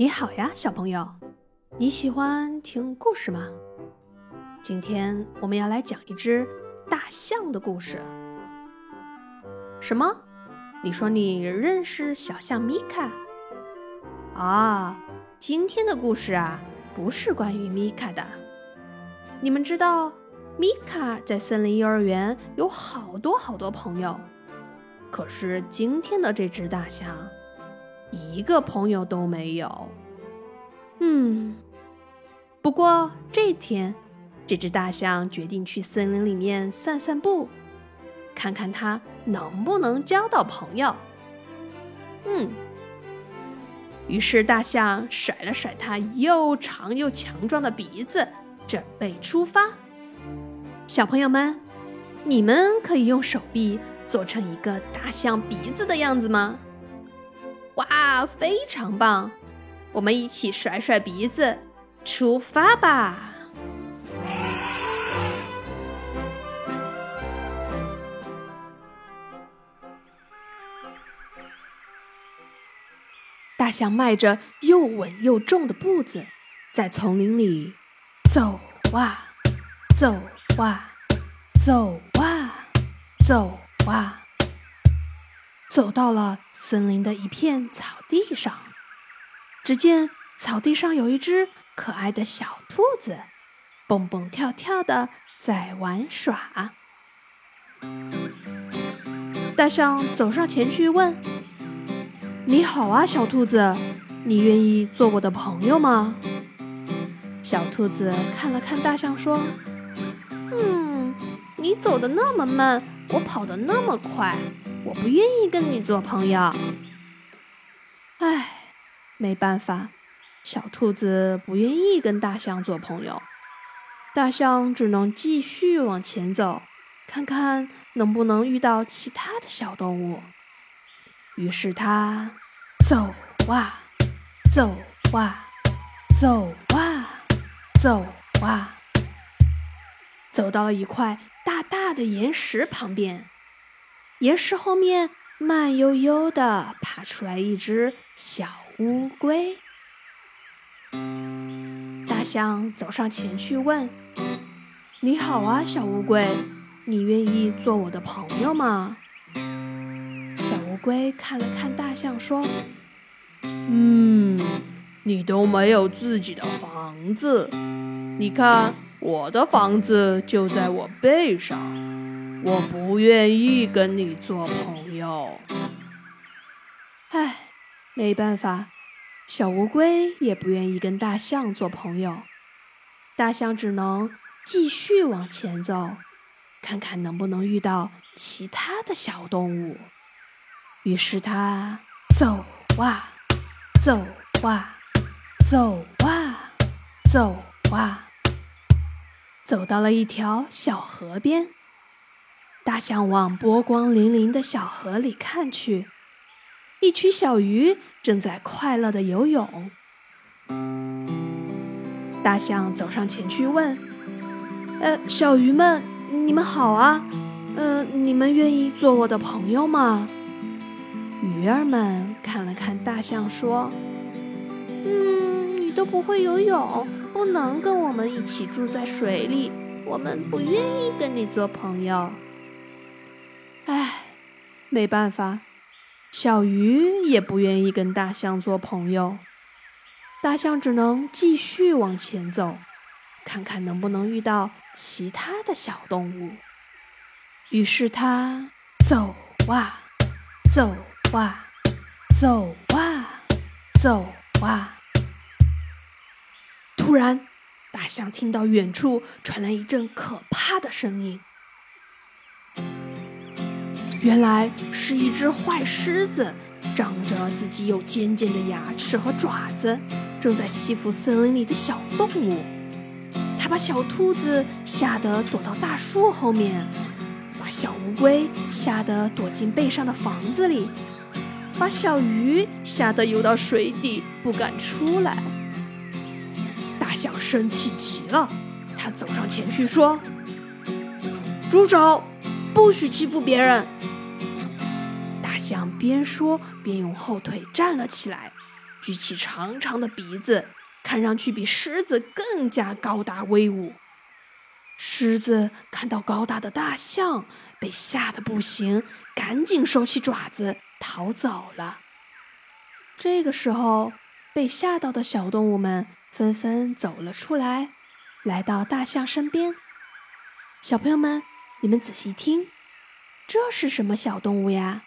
你好呀，小朋友，你喜欢听故事吗？今天我们要来讲一只大象的故事。什么？你说你认识小象米卡？啊，今天的故事啊，不是关于米卡的。你们知道，米卡在森林幼儿园有好多好多朋友，可是今天的这只大象。一个朋友都没有。嗯，不过这天，这只大象决定去森林里面散散步，看看它能不能交到朋友。嗯，于是大象甩了甩它又长又强壮的鼻子，准备出发。小朋友们，你们可以用手臂做成一个大象鼻子的样子吗？哇，非常棒！我们一起甩甩鼻子，出发吧！大象迈着又稳又重的步子，在丛林里走啊走啊走啊走啊，走到了。森林的一片草地上，只见草地上有一只可爱的小兔子，蹦蹦跳跳的在玩耍。大象走上前去问：“你好啊，小兔子，你愿意做我的朋友吗？”小兔子看了看大象，说：“嗯，你走的那么慢，我跑的那么快。”我不愿意跟你做朋友。唉，没办法，小兔子不愿意跟大象做朋友。大象只能继续往前走，看看能不能遇到其他的小动物。于是它走啊，走啊，走啊，走啊，走到了一块大大的岩石旁边。岩石后面慢悠悠地爬出来一只小乌龟。大象走上前去问：“你好啊，小乌龟，你愿意做我的朋友吗？”小乌龟看了看大象，说：“嗯，你都没有自己的房子，你看我的房子就在我背上。”我不愿意跟你做朋友。唉，没办法，小乌龟也不愿意跟大象做朋友。大象只能继续往前走，看看能不能遇到其他的小动物。于是它走啊，走啊，走啊，走啊，走到了一条小河边。大象往波光粼粼的小河里看去，一群小鱼正在快乐的游泳。大象走上前去问：“呃，小鱼们，你们好啊，呃，你们愿意做我的朋友吗？”鱼儿们看了看大象，说：“嗯，你都不会游泳，不能跟我们一起住在水里，我们不愿意跟你做朋友。”唉，没办法，小鱼也不愿意跟大象做朋友。大象只能继续往前走，看看能不能遇到其他的小动物。于是它走啊，走啊，走啊，走啊。突然，大象听到远处传来一阵可怕的声音。原来是一只坏狮子，长着自己有尖尖的牙齿和爪子，正在欺负森林里的小动物。它把小兔子吓得躲到大树后面，把小乌龟吓得躲进背上的房子里，把小鱼吓得游到水底不敢出来。大象生气极了，它走上前去说：“住手！不许欺负别人！”象边说边用后腿站了起来，举起长长的鼻子，看上去比狮子更加高大威武。狮子看到高大的大象，被吓得不行，赶紧收起爪子逃走了。这个时候，被吓到的小动物们纷纷走了出来，来到大象身边。小朋友们，你们仔细听，这是什么小动物呀？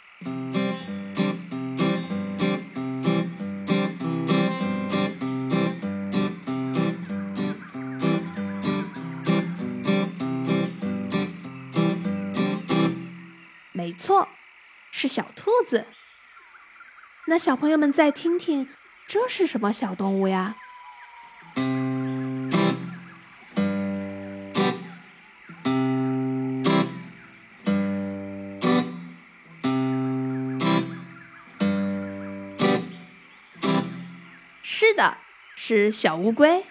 没错，是小兔子。那小朋友们再听听，这是什么小动物呀？是的，是小乌龟。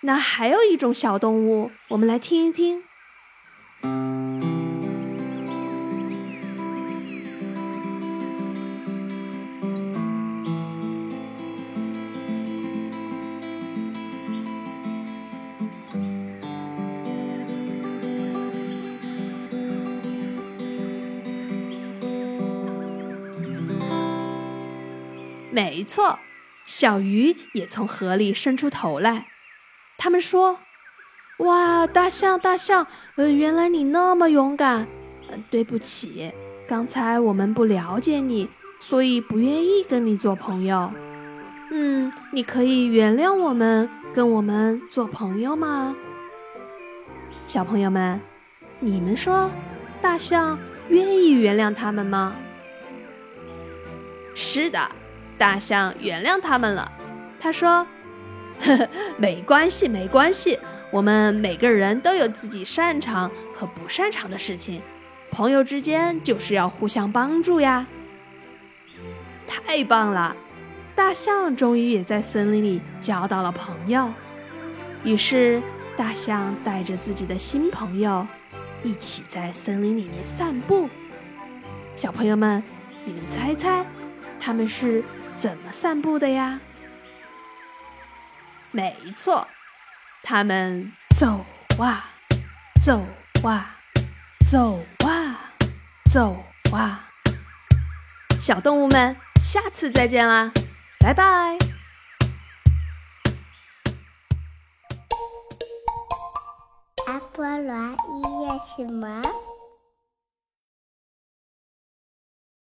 那还有一种小动物，我们来听一听。没错，小鱼也从河里伸出头来。他们说：“哇，大象，大象，呃，原来你那么勇敢。嗯，对不起，刚才我们不了解你，所以不愿意跟你做朋友。嗯，你可以原谅我们，跟我们做朋友吗？小朋友们，你们说，大象愿意原谅他们吗？是的。”大象原谅他们了。他说：“呵呵，没关系，没关系。我们每个人都有自己擅长和不擅长的事情，朋友之间就是要互相帮助呀。”太棒了！大象终于也在森林里交到了朋友。于是，大象带着自己的新朋友一起在森林里面散步。小朋友们，你们猜猜，他们是？怎么散步的呀？没错，他们走啊，走啊，走啊，走啊。小动物们，下次再见啦，拜拜。阿波罗音乐什么？